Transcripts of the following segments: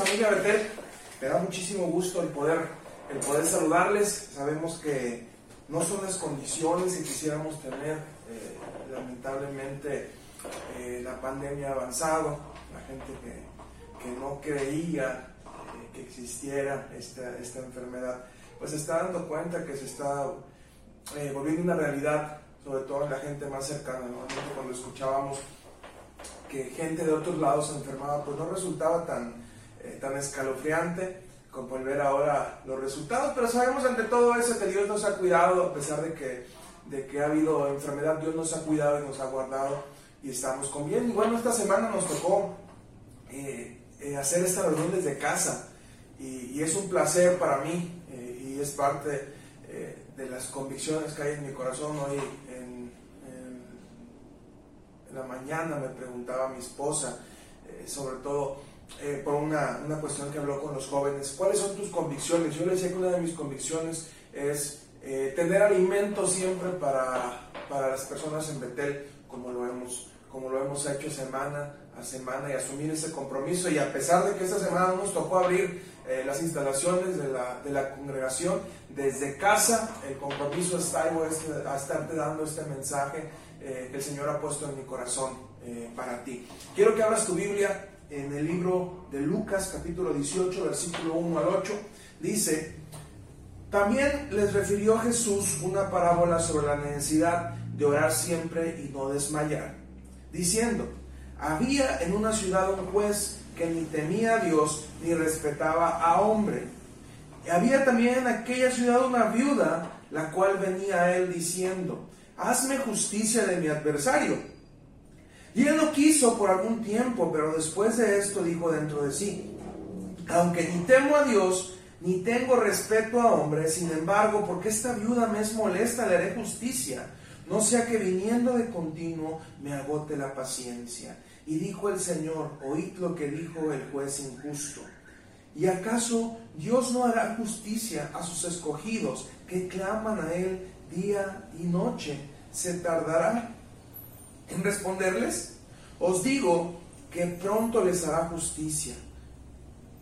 familia Betel. Me da muchísimo gusto el poder, el poder saludarles. Sabemos que no son las condiciones que quisiéramos tener. Eh, lamentablemente eh, la pandemia ha avanzado. La gente que, que no creía eh, que existiera esta, esta enfermedad, pues se está dando cuenta que se está volviendo una realidad, sobre todo en la gente más cercana. Normalmente cuando escuchábamos que gente de otros lados se enfermaba, pues no resultaba tan, eh, tan escalofriante como el ver ahora los resultados, pero sabemos ante todo eso que Dios nos ha cuidado, a pesar de que, de que ha habido enfermedad, Dios nos ha cuidado y nos ha guardado y estamos con bien. Y bueno, esta semana nos tocó eh, eh, hacer esta reunión desde casa y, es un placer para mí y es parte de las convicciones que hay en mi corazón hoy en la mañana me preguntaba mi esposa, eh, sobre todo eh, por una, una, cuestión que habló con los jóvenes, ¿cuáles son tus convicciones? Yo le decía que una de mis convicciones es eh, tener alimento siempre para, para, las personas en Betel, como lo hemos, como lo hemos hecho semana a semana y asumir ese compromiso. Y a pesar de que esta semana nos tocó abrir las instalaciones de la, de la, congregación, desde casa el compromiso está a estarte dando este mensaje eh, que el Señor ha puesto en mi corazón eh, para ti. Quiero que abras tu Biblia en el libro de Lucas capítulo 18, versículo 1 al 8. Dice, también les refirió Jesús una parábola sobre la necesidad de orar siempre y no desmayar, diciendo, había en una ciudad un juez que ni temía a Dios ni respetaba a hombre. Había también en aquella ciudad una viuda, la cual venía a él diciendo, hazme justicia de mi adversario. Y él lo quiso por algún tiempo, pero después de esto dijo dentro de sí, aunque ni temo a Dios, ni tengo respeto a hombres, sin embargo, porque esta viuda me es molesta, le haré justicia, no sea que viniendo de continuo me agote la paciencia. Y dijo el Señor, oíd lo que dijo el juez injusto. ¿Y acaso Dios no hará justicia a sus escogidos que claman a Él día y noche? se tardará en responderles? Os digo que pronto les hará justicia.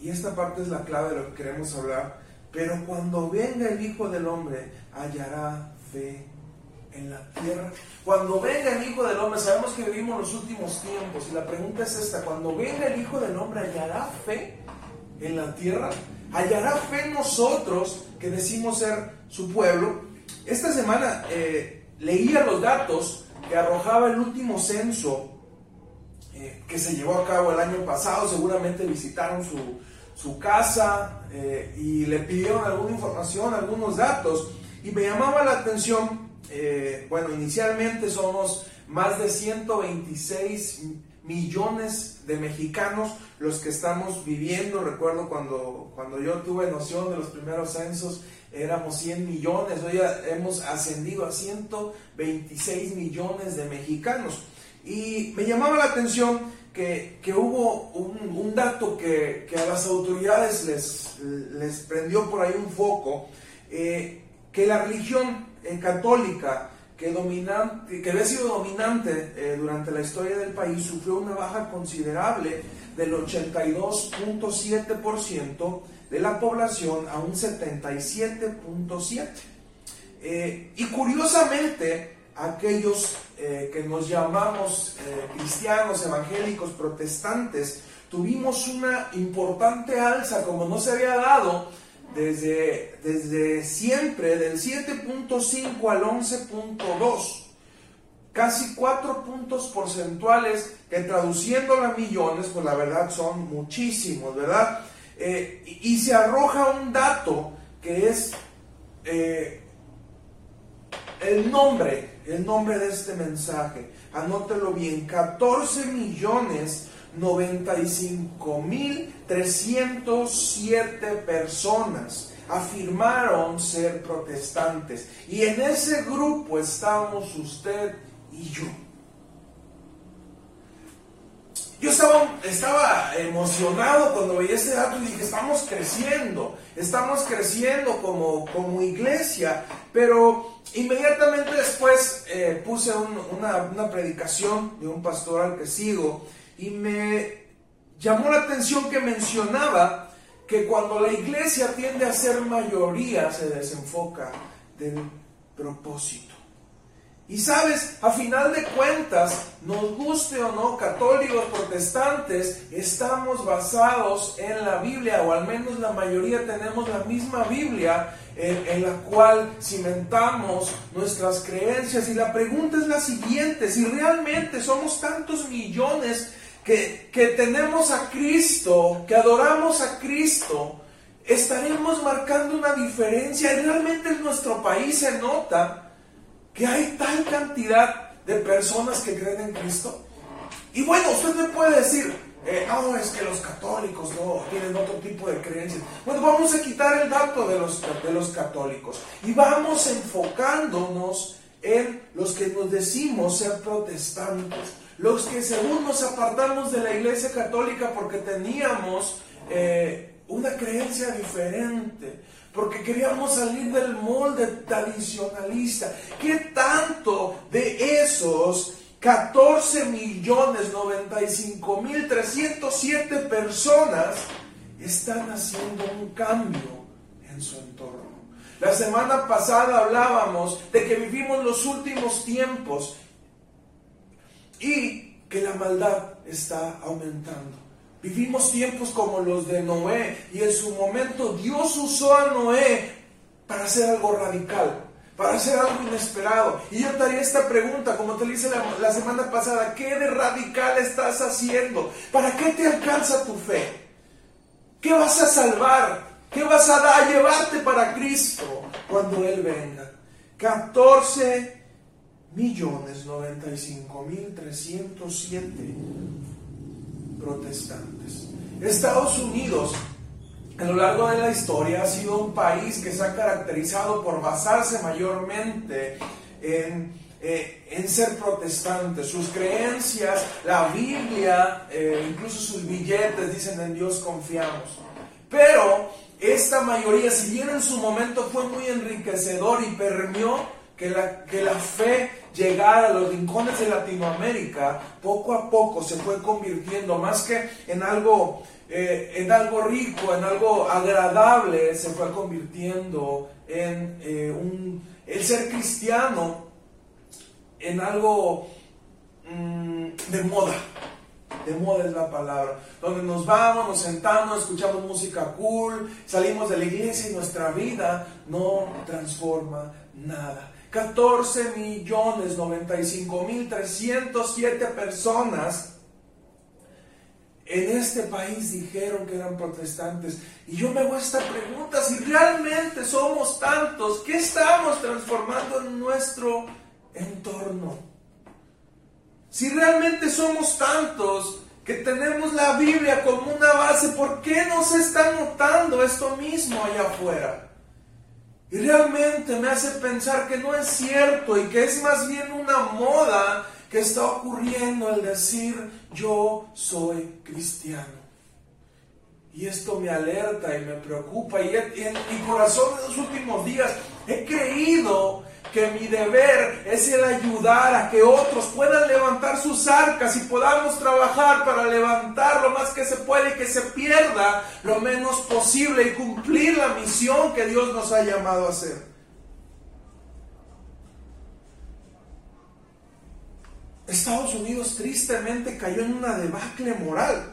Y esta parte es la clave de lo que queremos hablar. Pero cuando venga el Hijo del Hombre, hallará fe en la tierra. Cuando venga el Hijo del Hombre, sabemos que vivimos los últimos tiempos. Y la pregunta es esta, cuando venga el Hijo del Hombre, ¿hallará fe en la tierra? ¿Hallará fe en nosotros que decimos ser su pueblo? Esta semana eh, leía los datos que arrojaba el último censo eh, que se llevó a cabo el año pasado, seguramente visitaron su, casa eh, y le pidieron alguna información, algunos datos, y me llamaba la atención, eh, bueno, inicialmente somos más de 126 millones de mexicanos los que estamos viviendo, recuerdo cuando, cuando yo tuve noción de los primeros censos, éramos 100 millones, hoy hemos ascendido a 126 millones de mexicanos. Y me llamaba la atención que, hubo un, dato que, a las autoridades les, les prendió por ahí un foco, eh, que la religión eh, católica que, dominante, que había sido dominante eh, durante la historia del país sufrió una baja considerable del 82.7% de la población a un 77.7%. Eh, y curiosamente, aquellos eh, que nos llamamos cristianos, evangélicos, protestantes, tuvimos una importante alza como no se había dado desde, desde siempre, del 7.5 al 11.2 casi cuatro puntos porcentuales que traduciéndolo a millones, pues la verdad son muchísimos, ¿verdad? Eh, y, se arroja un dato que es eh, el nombre, el nombre de este mensaje. Anótelo bien, 14 millones 95 mil 307 personas afirmaron ser protestantes. Y en ese grupo estamos usted y yo. Yo estaba, estaba emocionado cuando veía ese dato y dije, estamos creciendo, estamos creciendo como, como iglesia, pero inmediatamente después eh, puse una, una, predicación de un pastor al que sigo y me, llamó la atención que mencionaba que cuando la iglesia tiende a ser mayoría se desenfoca del propósito. Y sabes, a final de cuentas, nos guste o no, católicos, protestantes, estamos basados en la Biblia, o al menos la mayoría tenemos la misma Biblia en, la cual cimentamos nuestras creencias. Y la pregunta es la siguiente, si realmente somos tantos millones que, tenemos a Cristo, que adoramos a Cristo, estaremos marcando una diferencia. Realmente en nuestro país se nota que hay tal cantidad de personas que creen en Cristo. Y bueno, usted me puede decir, eh, no, es que los católicos no tienen otro tipo de creencias. Bueno, vamos a quitar el dato de los católicos y vamos enfocándonos en los que nos decimos ser protestantes, los que según nos apartamos de la iglesia católica porque teníamos eh, una creencia diferente, porque queríamos salir del molde tradicionalista. ¿Qué tanto de esos 14 millones 95 mil 307 personas están haciendo un cambio en su entorno? La semana pasada hablábamos de que vivimos los últimos tiempos y que la maldad está aumentando. Vivimos tiempos como los de Noé y en su momento Dios usó a Noé para hacer algo radical, para hacer algo inesperado. Y yo te haría esta pregunta, como te hice la, semana pasada, ¿qué de radical estás haciendo? ¿Para qué te alcanza tu fe? ¿Qué vas a salvar? ¿Qué vas a, dar, a llevarte para Cristo cuando Él venga? 14 millones 95 mil 307 protestantes. Estados Unidos a lo largo de la historia ha sido un país que se ha caracterizado por basarse mayormente en, eh, en ser protestante. Sus creencias, la Biblia, eh, incluso sus billetes dicen en Dios confiamos. Pero esta mayoría, si bien en su momento fue muy enriquecedor y permeó que la, que la fe llegara a los rincones de Latinoamérica, poco a poco se fue convirtiendo más que en algo, eh, en algo rico, en algo agradable, se fue convirtiendo en eh, un, el ser cristiano en algo mm, de moda. De moda es la palabra. Donde nos vamos, nos sentamos, escuchamos música cool, salimos de la iglesia y nuestra vida no transforma nada. 14 millones 95 mil 307 personas en este país dijeron que eran protestantes. Y yo me hago esta pregunta, si realmente somos tantos, ¿qué estamos transformando en nuestro entorno? Si realmente somos tantos que tenemos la Biblia como una base, ¿por qué no se está notando esto mismo allá afuera? Y realmente me hace pensar que no es cierto y que es más bien una moda que está ocurriendo al decir yo soy cristiano. Y esto me alerta y me preocupa. Y en mi corazón en los últimos días he creído que mi deber es el ayudar a que otros puedan levantar sus arcas y podamos trabajar para levantar lo más que se puede y que se pierda lo menos posible y cumplir la misión que Dios nos ha llamado a hacer. Estados Unidos tristemente cayó en una debacle moral.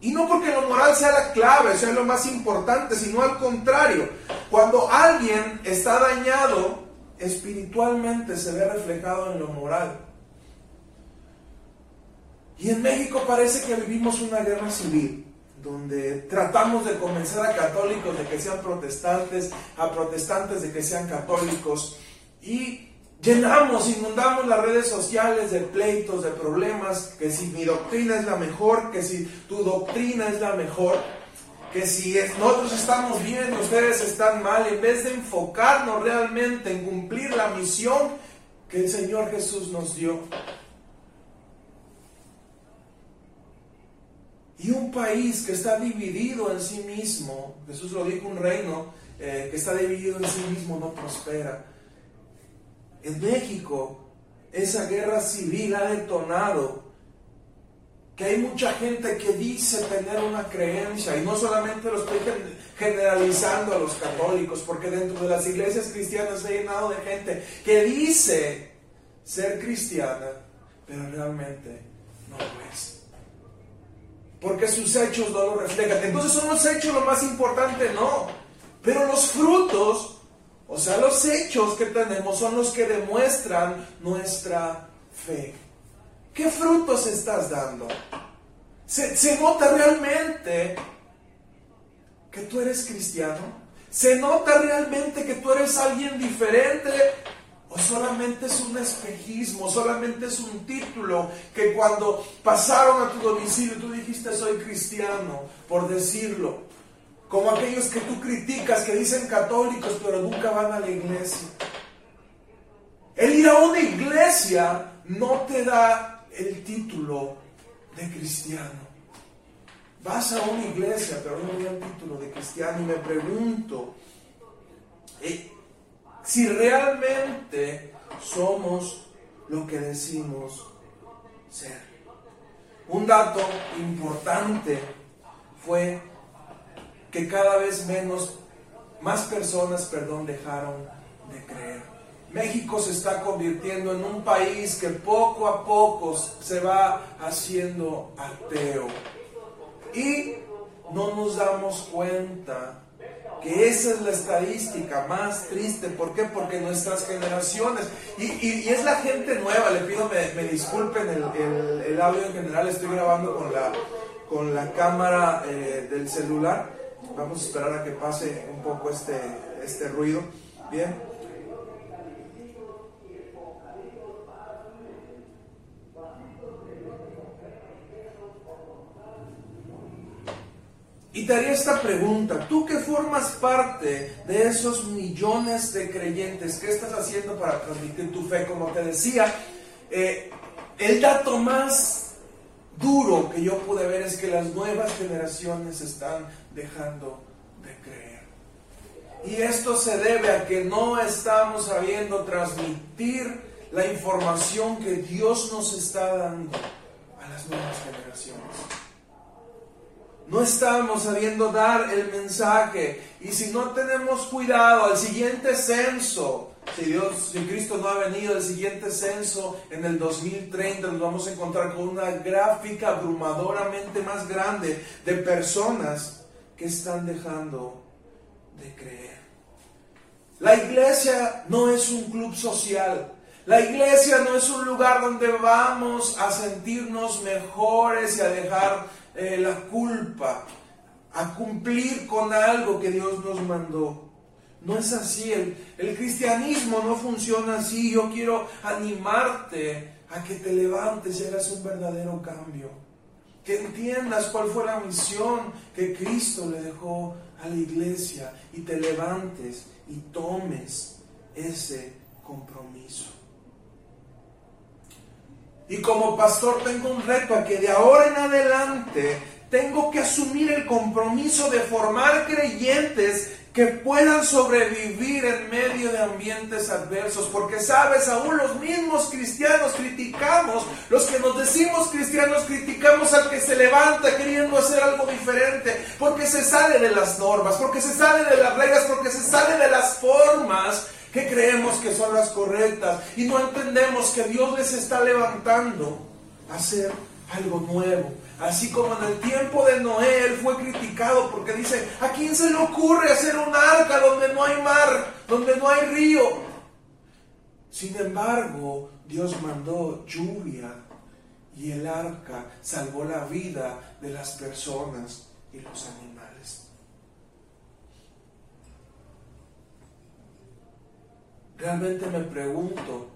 Y no porque lo moral sea la clave, sea lo más importante, sino al contrario. Cuando alguien está dañado, espiritualmente se ve reflejado en lo moral. Y en México parece que vivimos una guerra civil, donde tratamos de convencer a católicos de que sean protestantes, a protestantes de que sean católicos, y llenamos, inundamos las redes sociales de pleitos, de problemas, que si mi doctrina es la mejor, que si tu doctrina es la mejor que si nosotros estamos bien, ustedes están mal, en vez de enfocarnos realmente en cumplir la misión que el Señor Jesús nos dio. Y un país que está dividido en sí mismo, Jesús lo dijo, un reino eh, que está dividido en sí mismo no prospera. En México, esa guerra civil ha detonado que hay mucha gente que dice tener una creencia, y no solamente lo estoy generalizando a los católicos, porque dentro de las iglesias cristianas ha llenado de gente que dice ser cristiana, pero realmente no lo es. Porque sus hechos no lo reflejan. Entonces son los hechos lo más importante, no. Pero los frutos, o sea, los hechos que tenemos son los que demuestran nuestra fe. ¿Qué frutos estás dando? ¿Se, se nota realmente que tú eres cristiano? ¿Se nota realmente que tú eres alguien diferente? ¿O solamente es un espejismo? ¿Solamente es un título que cuando pasaron a tu domicilio tú dijiste soy cristiano, por decirlo? Como aquellos que tú criticas, que dicen católicos, pero nunca van a la iglesia. El ir a una iglesia no te da el título de cristiano. Vas a una iglesia, pero no da el título de cristiano. Y me pregunto eh, si realmente somos lo que decimos ser. Un dato importante fue que cada vez menos, más personas, perdón, dejaron de creer. México se está convirtiendo en un país que poco a poco se va haciendo ateo. Y no nos damos cuenta que esa es la estadística más triste. ¿Por qué? Porque nuestras generaciones, y, es la gente nueva, le pido me, disculpen el, audio en general, estoy grabando con la, con la cámara eh, del celular. Vamos a esperar a que pase un poco este, este ruido. Bien. Y haría esta pregunta, tú que formas parte de esos millones de creyentes, ¿qué estás haciendo para transmitir tu fe? Como te decía, eh, el dato más duro que yo pude ver es que las nuevas generaciones están dejando de creer. Y esto se debe a que no estamos sabiendo transmitir la información que Dios nos está dando a las nuevas generaciones. No estamos sabiendo dar el mensaje. Y si no tenemos cuidado al siguiente censo, si Dios, si Cristo no ha venido al siguiente censo en el 2030, nos vamos a encontrar con una gráfica abrumadoramente más grande de personas que están dejando de creer. La iglesia no es un club social. La iglesia no es un lugar donde vamos a sentirnos mejores y a dejar eh, la culpa, a cumplir con algo que Dios nos mandó. No es así, el, el cristianismo no funciona así. Yo quiero animarte a que te levantes y hagas un verdadero cambio. Que entiendas cuál fue la misión que Cristo le dejó a la iglesia y te levantes y tomes ese compromiso. Y como pastor tengo un reto a que de ahora en adelante tengo que asumir el compromiso de formar creyentes que puedan sobrevivir en medio de ambientes adversos. Porque sabes, aún los mismos cristianos criticamos, los que nos decimos cristianos criticamos al que se levanta queriendo hacer algo diferente, porque se sale de las normas, porque se sale de las reglas, porque se sale de las formas que creemos que son las correctas y no entendemos que Dios les está levantando a hacer algo nuevo. Así como en el tiempo de Noé, él fue criticado porque dice, ¿a quién se le ocurre hacer un arca donde no hay mar, donde no hay río? Sin embargo, Dios mandó lluvia y el arca salvó la vida de las personas y los animales. Realmente me pregunto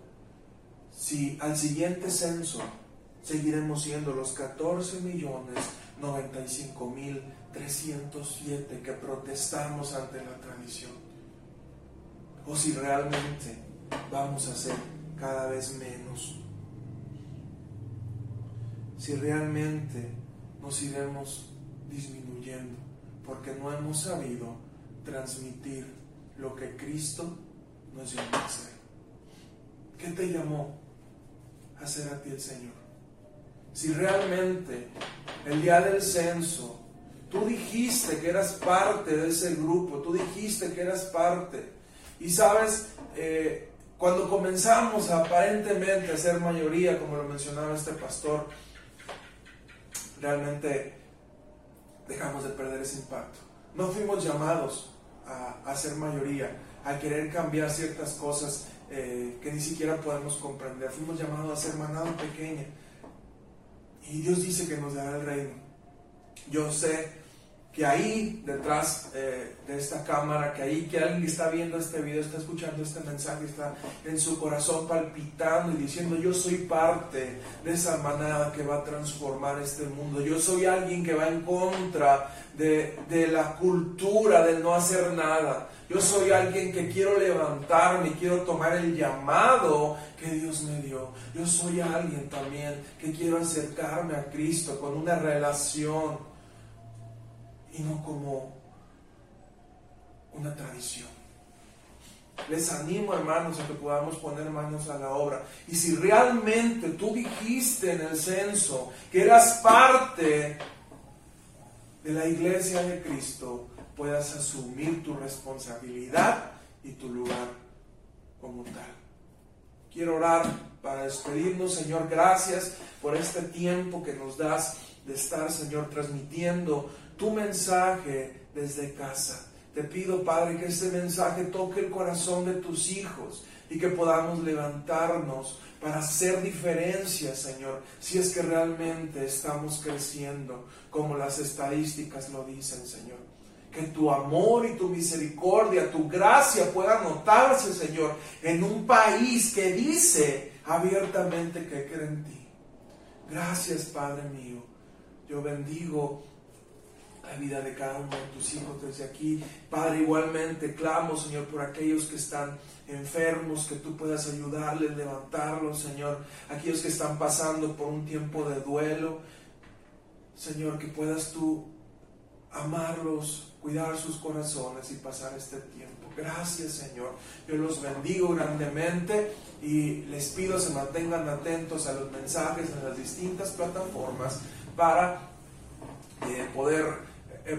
si al siguiente censo seguiremos siendo los 14 millones 95 mil 307 que protestamos ante la tradición. O si realmente vamos a ser cada vez menos. Si realmente nos iremos disminuyendo porque no hemos sabido transmitir lo que Cristo nos llamó a. ¿Qué te llamó a hacer a ti el Señor? si realmente el día del censo tú dijiste que eras parte de ese grupo, tú dijiste que eras parte. Y sabes, eh, cuando comenzamos aparentemente a ser mayoría, como lo mencionaba este pastor, realmente dejamos de perder ese impacto. No fuimos llamados a, ser mayoría, a querer cambiar ciertas cosas eh, que ni siquiera podemos comprender. Fuimos llamados a ser manada pequeña. Y Dios dice que nos dará el reino. Yo sé que ahí detrás eh, de esta cámara, que ahí que alguien está viendo este video, está escuchando este mensaje, está en su corazón palpitando y diciendo, yo soy parte de esa manada que va a transformar este mundo, yo soy alguien que va en contra de, de la cultura del no hacer nada, yo soy alguien que quiero levantarme y quiero tomar el llamado que Dios me dio. Yo soy alguien también que quiero acercarme a Cristo con una relación y no como una tradición. Les animo, hermanos, a que podamos poner manos a la obra. Y si realmente tú dijiste en el censo que eras parte de la iglesia de Cristo, puedas asumir tu responsabilidad y tu lugar como tal. Quiero orar para despedirnos, Señor. Gracias por este tiempo que nos das de estar, Señor, transmitiendo tu mensaje desde casa. Te pido, Padre, que este mensaje toque el corazón de tus hijos y que podamos levantarnos para hacer diferencias, Señor, si es que realmente estamos creciendo como las estadísticas lo dicen, Señor. Que tu amor y tu misericordia, tu gracia pueda notarse, Señor, en un país que dice abiertamente que cree en ti. Gracias, Padre mío. Yo bendigo la vida de cada uno de tus hijos desde aquí. Padre, igualmente clamo, Señor, por aquellos que están enfermos, que tú puedas ayudarles, levantarlos, Señor. Aquellos que están pasando por un tiempo de duelo, Señor, que puedas tú amarlos, cuidar sus corazones y pasar este tiempo. Gracias, Señor. Yo los bendigo grandemente y les pido se mantengan atentos a los mensajes en las distintas plataformas para eh, poder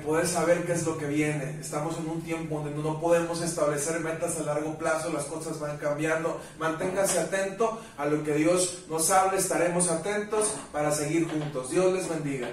poder saber qué es lo que viene. Estamos en un tiempo donde no podemos establecer metas a largo plazo, las cosas van cambiando. Manténgase atento a lo que Dios nos habla, estaremos atentos para seguir juntos. Dios les bendiga.